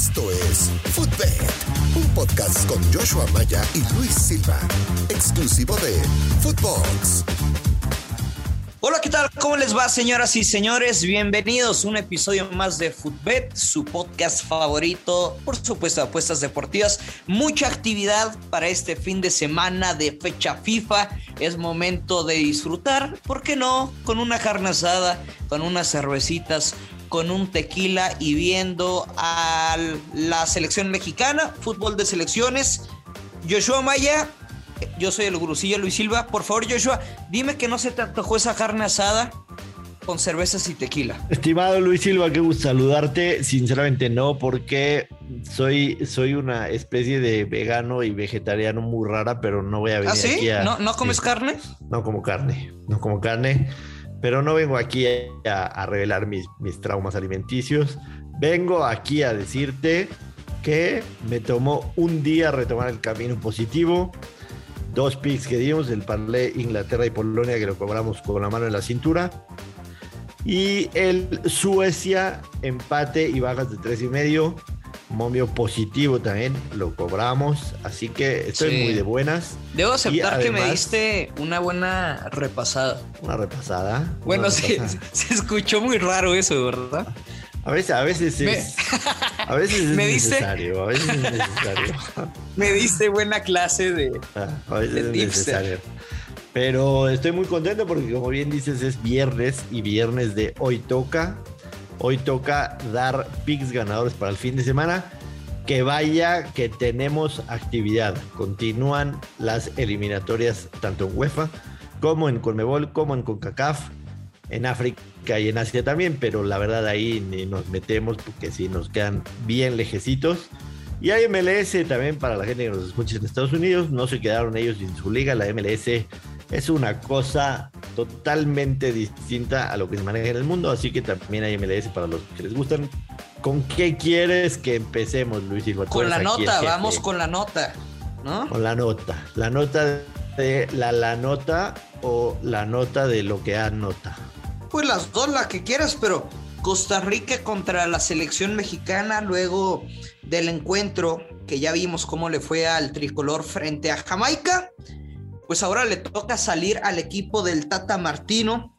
Esto es Footbed, un podcast con Joshua Maya y Luis Silva, exclusivo de Footbox. Hola, ¿qué tal? ¿Cómo les va, señoras y señores? Bienvenidos a un episodio más de Footbet, su podcast favorito, por supuesto, apuestas deportivas. Mucha actividad para este fin de semana de fecha FIFA. Es momento de disfrutar, ¿por qué no? Con una carne asada, con unas cervecitas, con un tequila y viendo a la selección mexicana, fútbol de selecciones. Joshua Maya, yo soy el gurusillo Luis Silva. Por favor, Joshua, dime que no se te antojó esa carne asada con cervezas y tequila. Estimado Luis Silva, qué gusto saludarte. Sinceramente no, porque soy, soy una especie de vegano y vegetariano muy rara, pero no voy a venir ¿Ah, sí? aquí a... ¿No, ¿No comes carne? No como carne, no como carne, pero no vengo aquí a, a revelar mis, mis traumas alimenticios. Vengo aquí a decirte que me tomó un día retomar el camino positivo dos picks que dimos, el parlay Inglaterra y Polonia que lo cobramos con la mano en la cintura. Y el Suecia, empate y bajas de tres y medio. Momio positivo también, lo cobramos. Así que estoy Sí. muy de buenas. Debo aceptar que me diste una buena repasada. Una repasada. Bueno, una repasada. se escuchó muy raro eso, ¿verdad? A veces, a veces Me- es, a veces es Me diste- necesario. A veces es necesario. Me diste buena clase de... Ah, a veces De es tipster. necesario. Pero estoy muy contento porque como bien dices es viernes y viernes de hoy toca. Hoy toca dar picks ganadores para el fin de semana. Que vaya que tenemos actividad. Continúan las eliminatorias tanto en UEFA como en Conmebol como en CONCACAF. En África y en Asia también, pero la verdad ahí ni nos metemos porque sí nos quedan bien lejecitos. Y hay MLS también para la gente que nos escucha en Estados Unidos. No se quedaron ellos sin su liga. La MLS es una cosa totalmente distinta a lo que se maneja en el mundo. Así que también hay MLS para los que les gustan. ¿Con qué quieres que empecemos, Luis Silva? Con la nota, vamos con la nota, ¿no? Con la nota. La nota de la la nota o la nota de lo que anota. Pues las dos, la que quieras, pero Costa Rica contra la selección mexicana, luego del encuentro que ya vimos cómo le fue al tricolor frente a Jamaica, pues ahora le toca salir al equipo del Tata Martino.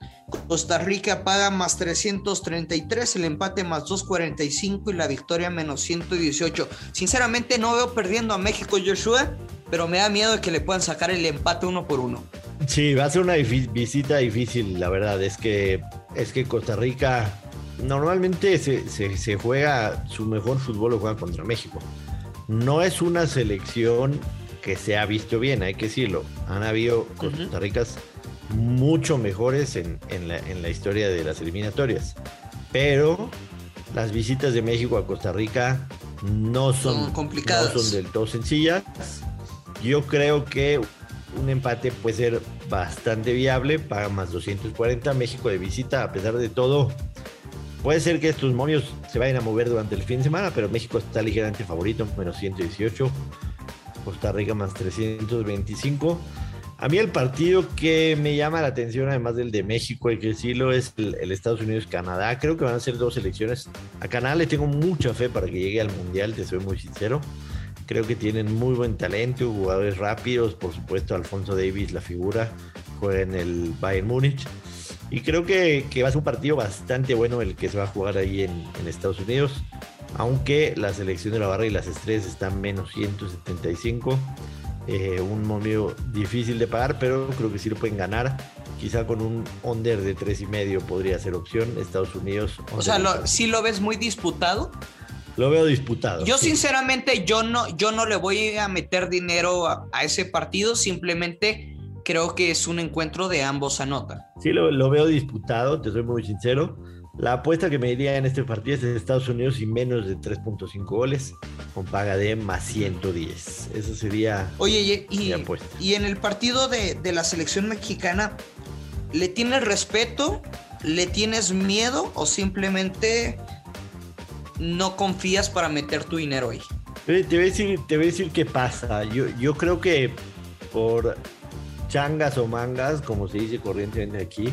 Costa Rica paga más 333, el empate más 245 y la victoria menos 118. Sinceramente no veo perdiendo a México Joshua, pero me da miedo que le puedan sacar el empate uno por uno. Sí, va a ser una visita difícil, la verdad. Es que, es que Costa Rica normalmente se, se- se juega su mejor fútbol lo juega contra México. No es una selección que se ha visto bien, hay que decirlo. Han habido Costa Ricas mucho mejores en, en la, en la historia de las eliminatorias. Pero las visitas de México a Costa Rica no son, Son complicadas. no son del todo sencillas. Yo creo que un empate puede ser bastante viable, paga más 240 México de visita, a pesar de todo. Puede ser que estos momios se vayan a mover durante el fin de semana, pero México está ligeramente favorito, menos 118. Costa Rica más 325. A mí el partido que me llama la atención, además del de México, que decirlo, es el, el Estados Unidos-Canadá. Creo que van a ser dos selecciones. A Canadá le tengo mucha fe para que llegue al Mundial, te soy muy sincero. Creo que tienen muy buen talento, jugadores rápidos, por supuesto Alfonso Davis, la figura, juega en el Bayern Múnich. Y creo que, que va a ser un partido bastante bueno el que se va a jugar ahí en, en Estados Unidos. Aunque la selección de la barra y las estrellas están menos 175. Eh, un momio difícil de pagar, pero creo que sí lo pueden ganar. Quizá con un under de tres y medio podría ser opción. Estados Unidos. O sea, lo, si lo ves muy disputado. Lo veo disputado. Yo sí. sinceramente, yo no, yo no le voy a meter dinero a, a ese partido, simplemente creo que es un encuentro de ambos anotan. Sí, lo, lo veo disputado, te soy muy sincero. La apuesta que me diría en este partido es de Estados Unidos y menos de 3.5 goles, con paga de más 110. Eso sería Oye, y, mi y, apuesta. y en el partido de, de la selección mexicana, ¿le tienes respeto? ¿Le tienes miedo? ¿O simplemente no confías para meter tu dinero ahí? Te, voy a decir, te voy a decir qué pasa. Yo, yo creo que por changas o mangas, como se dice corrientemente aquí,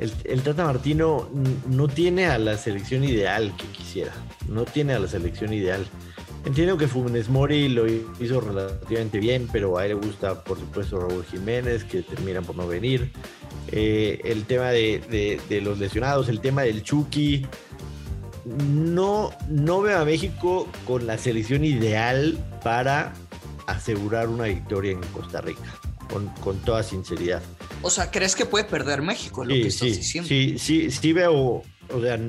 el, el, Tata Martino no tiene a la selección ideal que quisiera. No tiene a la selección ideal. Entiendo que Funes Mori lo hizo relativamente bien, pero a él le gusta, por supuesto, Raúl Jiménez, que terminan por no venir. Eh, el tema de, de, los lesionados, el tema del Chucky. No, no veo a México con la selección ideal para asegurar una victoria en Costa Rica, con, con toda sinceridad. O sea, ¿crees que puede perder México? Lo sí, que sí, estás diciendo? sí, sí, sí veo, o sea,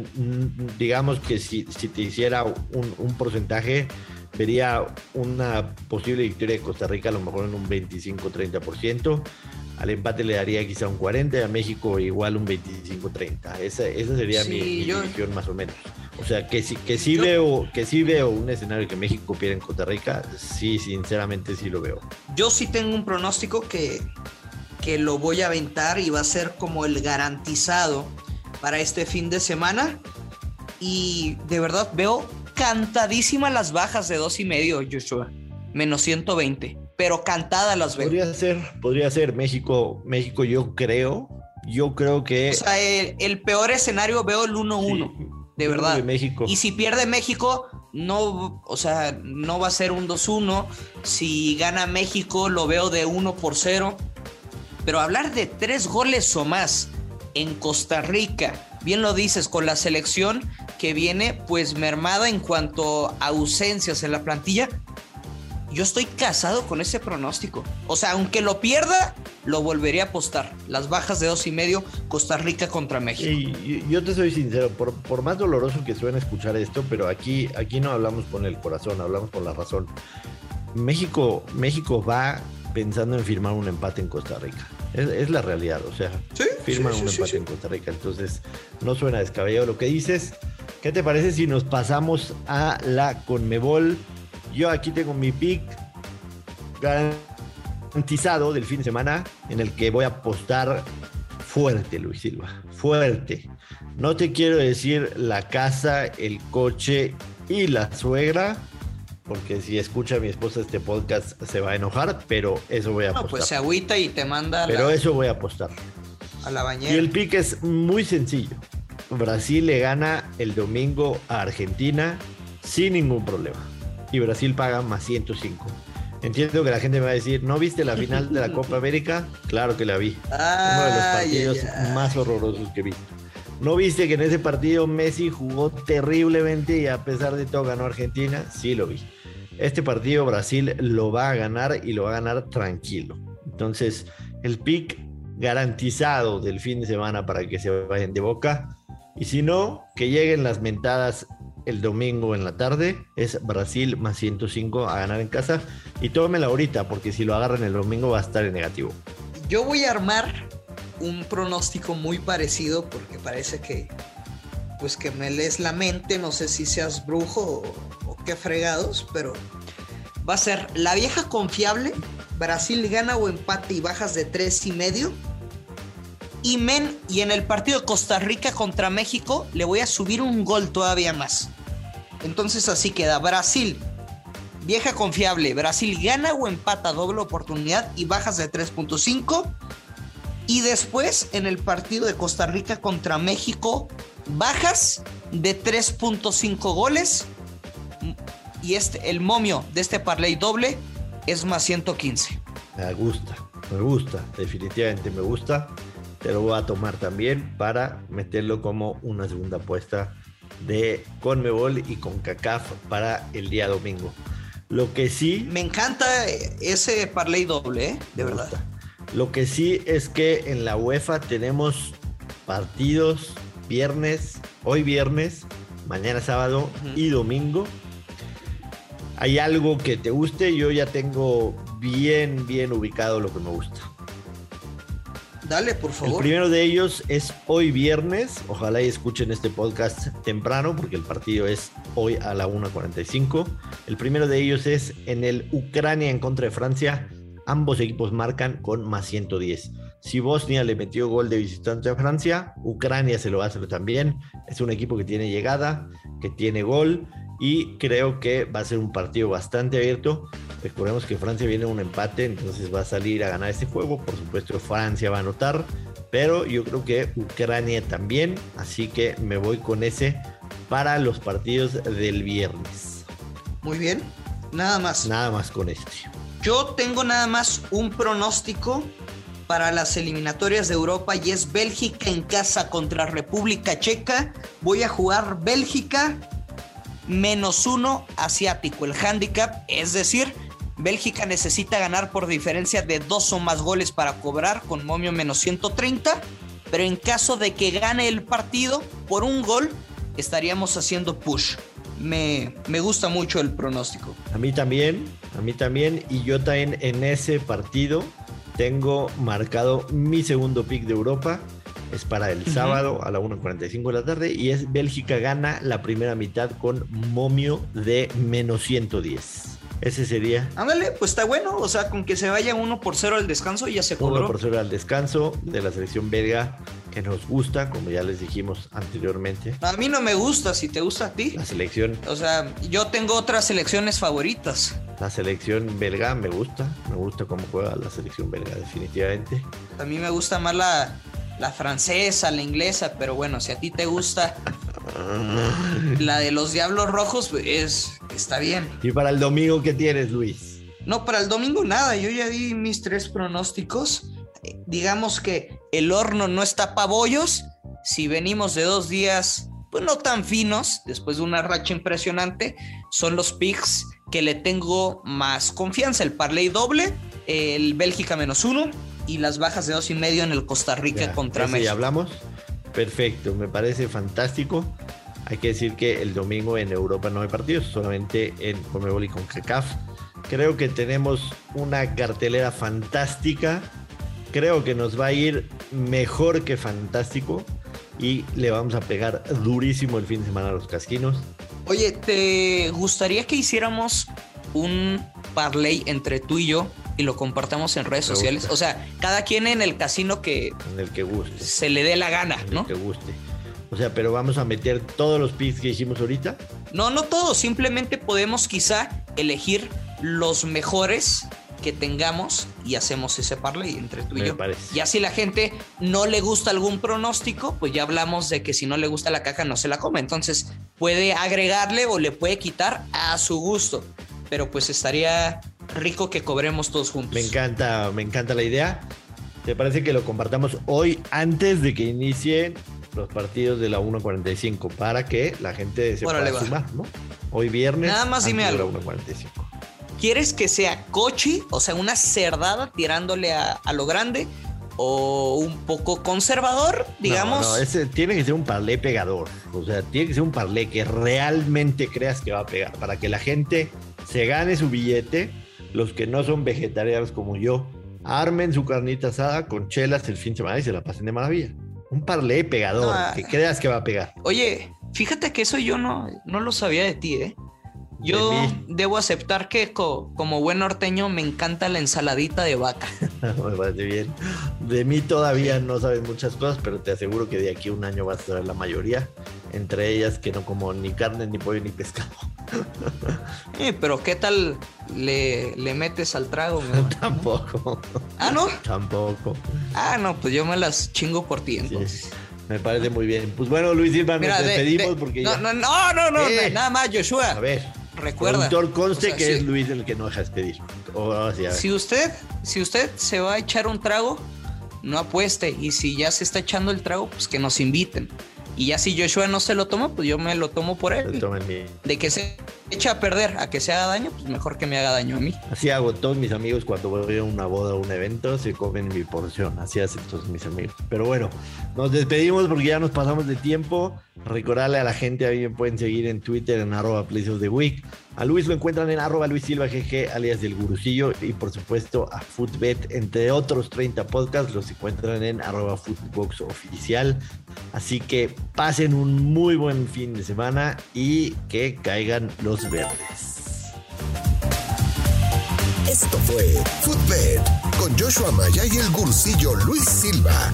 digamos que si, si te hiciera un, un, porcentaje, vería una posible victoria de Costa Rica a lo mejor en un 25-30%. Al empate le daría quizá un 40, a México igual un 25-30. Esa, esa sería Sí, mi, mi yo- más o menos. O sea, que sí, que sí Yo- veo, que sí veo un escenario que México pierda en Costa Rica, sí, sinceramente sí lo veo. Yo sí tengo un pronóstico que, que lo voy a aventar y va a ser como el garantizado para este fin de semana. Y de verdad veo cantadísimas las bajas de dos y medio, Joshua. Menos 120. Pero cantadas las veo. Podría ser, podría ser México, México yo creo, yo creo que... O sea, el, el peor escenario veo el 1-1. De verdad. México. Y si pierde México, no, o sea, no va a ser un 2-1. Si gana México, lo veo de 1 por 0. Pero hablar de tres goles o más en Costa Rica, bien lo dices, con la selección que viene pues mermada en cuanto a ausencias en la plantilla, yo estoy casado con ese pronóstico. O sea, aunque lo pierda, lo volvería a apostar. Las bajas de dos y medio, Costa Rica contra México. Y yo- te soy sincero, por, por más doloroso que suene escuchar esto, pero aquí, aquí no hablamos con el corazón, hablamos con la razón. México, México va pensando en firmar un empate en Costa Rica. Es, es la realidad, o sea, Sí, firman sí, un empate en Costa Rica. Entonces, no suena descabellado lo que dices. ¿Qué te parece si nos pasamos a la Conmebol? Yo aquí tengo mi pick garantizado del fin de semana en el que voy a apostar fuerte, Luis Silva. Fuerte. No te quiero decir la casa, el coche y la suegra, porque si escucha mi esposa este podcast se va a enojar, pero eso voy a No, apostar. pues se agüita y te manda a pero la, eso voy a apostar. a la Y bañera. el pick es muy sencillo. Brasil le gana el domingo a Argentina sin ningún problema. Y Brasil paga más 105. Entiendo que la gente me va a decir, ¿no viste la final de la Copa América? Claro que la vi. Uno de los partidos más horrorosos que he visto. ¿No viste que en ese partido Messi jugó terriblemente y a pesar de todo ganó Argentina? Sí lo vi. Este partido Brasil lo va a ganar y lo va a ganar tranquilo. Entonces, el pick garantizado del fin de semana para que se vayan de boca. Y si no, que lleguen las mentadas el domingo en la tarde. Es Brasil más 105 a ganar en casa. Y tómela ahorita, porque si lo agarran el domingo va a estar en negativo. Yo voy a armar un pronóstico muy parecido porque parece que pues que me lees la mente, no sé si seas brujo o, o qué fregados, pero va a ser la vieja confiable, Brasil gana o empate y bajas de tres y medio. Y men, y en el partido de Costa Rica contra México le voy a subir un gol todavía más. Entonces así queda Brasil, vieja confiable, Brasil gana o empata doble oportunidad y bajas de 3.5. Y después en el partido de Costa Rica contra México, bajas de 3.5 goles. Y este, el momio de este parlay doble es más 115. Me gusta, me gusta, definitivamente me gusta. Te lo voy a tomar también para meterlo como una segunda apuesta de Conmebol y con CACAF para el día domingo. Lo que sí, Me encanta ese parlay doble, ¿eh? de verdad. gusta. Lo que sí es que en la UEFA tenemos partidos viernes, hoy viernes, mañana sábado y domingo. ¿Hay algo que te guste? Yo ya tengo bien, bien ubicado lo que me gusta. Dale, por El favor. primero de ellos es hoy viernes. Ojalá y escuchen este podcast temprano porque el partido es hoy a la 1.45. El primero de ellos es en el Ucrania en contra de Francia. Ambos equipos marcan con más 110. Si Bosnia le metió gol de visitante a Francia, Ucrania se lo va a hacer también. Es un equipo que tiene llegada, que tiene gol y creo que va a ser un partido bastante abierto. Recordemos que Francia viene a un empate, entonces va a salir a ganar este juego. Por supuesto, Francia va a anotar, pero yo creo que Ucrania también, así que me voy con ese para los partidos del viernes. Muy bien, nada más. Nada más con este. Yo tengo nada más un pronóstico para las eliminatorias de Europa y es Bélgica en casa contra República Checa. Voy a jugar Bélgica menos uno asiático, el handicap, es decir, Bélgica necesita ganar por diferencia de dos o más goles para cobrar con momio menos 130, pero en caso de que gane el partido por un gol, estaríamos haciendo push. Me, me gusta mucho el pronóstico. A mí también, a mí también, y yo también en ese partido tengo marcado mi segundo pick de Europa. Es para el sábado a la 1.45 de la tarde y es Bélgica gana la primera mitad con momio de menos 110. Ese sería. Ándale, pues está bueno. O sea, con que se vaya uno por cero al descanso, ya se cobró. Uno por cero al descanso de la selección belga que nos gusta, como ya les dijimos anteriormente. A mí no me gusta, si te gusta a ti. La selección. O sea, yo tengo otras selecciones favoritas. La selección belga me gusta, me gusta cómo juega la selección belga, definitivamente. A mí me gusta más la, la francesa, la inglesa, pero bueno, si a ti te gusta la de los Diablos Rojos, pues, es, está bien. ¿Y para el domingo qué tienes, Luis? No, para el domingo nada, yo ya di mis tres pronósticos. Eh, Digamos que el horno no está para bollos. Si venimos de dos días, pues no tan finos, después de una racha impresionante, son los picks que le tengo más confianza. El parlay doble, el Bélgica menos uno y las bajas de dos y medio en el Costa Rica Ya, contra México. Ya hablamos. Perfecto, me parece fantástico. Hay que decir que el domingo en Europa no hay partidos, solamente en Conmebol y con CACAF. Creo que tenemos una cartelera fantástica. Creo que nos va a ir mejor que fantástico. Y le vamos a pegar durísimo el fin de semana a los casquinos. Oye, ¿te gustaría que hiciéramos un parlay entre tú y yo y lo compartamos en redes Me sociales? gusta. O sea, cada quien en el casino que En el que guste. se le dé la gana, En el ¿no? que guste. O sea, pero vamos a meter todos los picks que hicimos ahorita. No, no todos, simplemente podemos quizá elegir los mejores que tengamos y hacemos ese parlay entre tú y Me yo. parece. Ya si la gente no le gusta algún pronóstico, pues ya hablamos de que si no le gusta la caja no se la come. Entonces puede agregarle o le puede quitar a su gusto. Pero pues estaría rico que cobremos todos juntos. Me encanta, me encanta la idea. ¿Te parece que lo compartamos hoy antes de que inicien los partidos de la 1.45 para que la gente se Órale, pueda sumar, ¿no? Hoy viernes. Nada más dime antes de algo. la 1.45. ¿Quieres que sea cochi, o sea, una cerdada tirándole a, a lo grande? ¿O un poco conservador, digamos? No, no, ese tiene que ser un parlé pegador. O sea, tiene que ser un parlé que realmente creas que va a pegar para que la gente se gane su billete. Los que no son vegetarianos como yo, armen su carnita asada con chelas el fin de semana y se la pasen de maravilla. Un parlé pegador, No, que creas que va a pegar. Oye, fíjate que eso yo no, no lo sabía de ti, ¿eh? Yo De debo aceptar que co- como buen norteño me encanta la ensaladita de vaca. Me parece bien. De mí todavía no sabes muchas cosas, pero te aseguro que de aquí a un año vas a saber la mayoría. Entre ellas que no como ni carne, ni pollo, ni pescado. Eh, pero ¿qué tal le, le metes al trago? mi amor? Tampoco. ah, ¿no? Tampoco. Ah, no, pues yo me las chingo por ti Sí, entonces. me parece muy bien. Pues bueno, Luis Silva, Mira, nos de- despedimos de- porque no, ya. no, no, no, no, Eh. nada más, Joshua. A ver, Recuerda. productor conste o sea, que sí. es Luis el que no deja despedir. O. Si usted, si usted se va a echar un trago, no apueste. Y si ya se está echando el trago, pues que nos inviten. Y ya si Joshua no se lo toma, pues yo me lo tomo por él. De que se echa a perder a que se haga daño, pues mejor que me haga daño a mí. Así hago todos mis amigos cuando voy a una boda o un evento, se comen mi porción. Así hacen todos mis amigos. Pero bueno, nos despedimos porque ya nos pasamos de tiempo. Recordarle a la gente, a mí me pueden seguir en Twitter en arroba Plays of the Week. A Luis lo encuentran en arroba Luis Silva GG, alias del gurucillo. Y por supuesto a Footbet, entre otros 30 podcasts, los encuentran en arroba Footbox Oficial. Así que pasen un muy buen fin de semana y que caigan los verdes. Esto fue Footbed con Joshua Maya y el gursillo Luis Silva,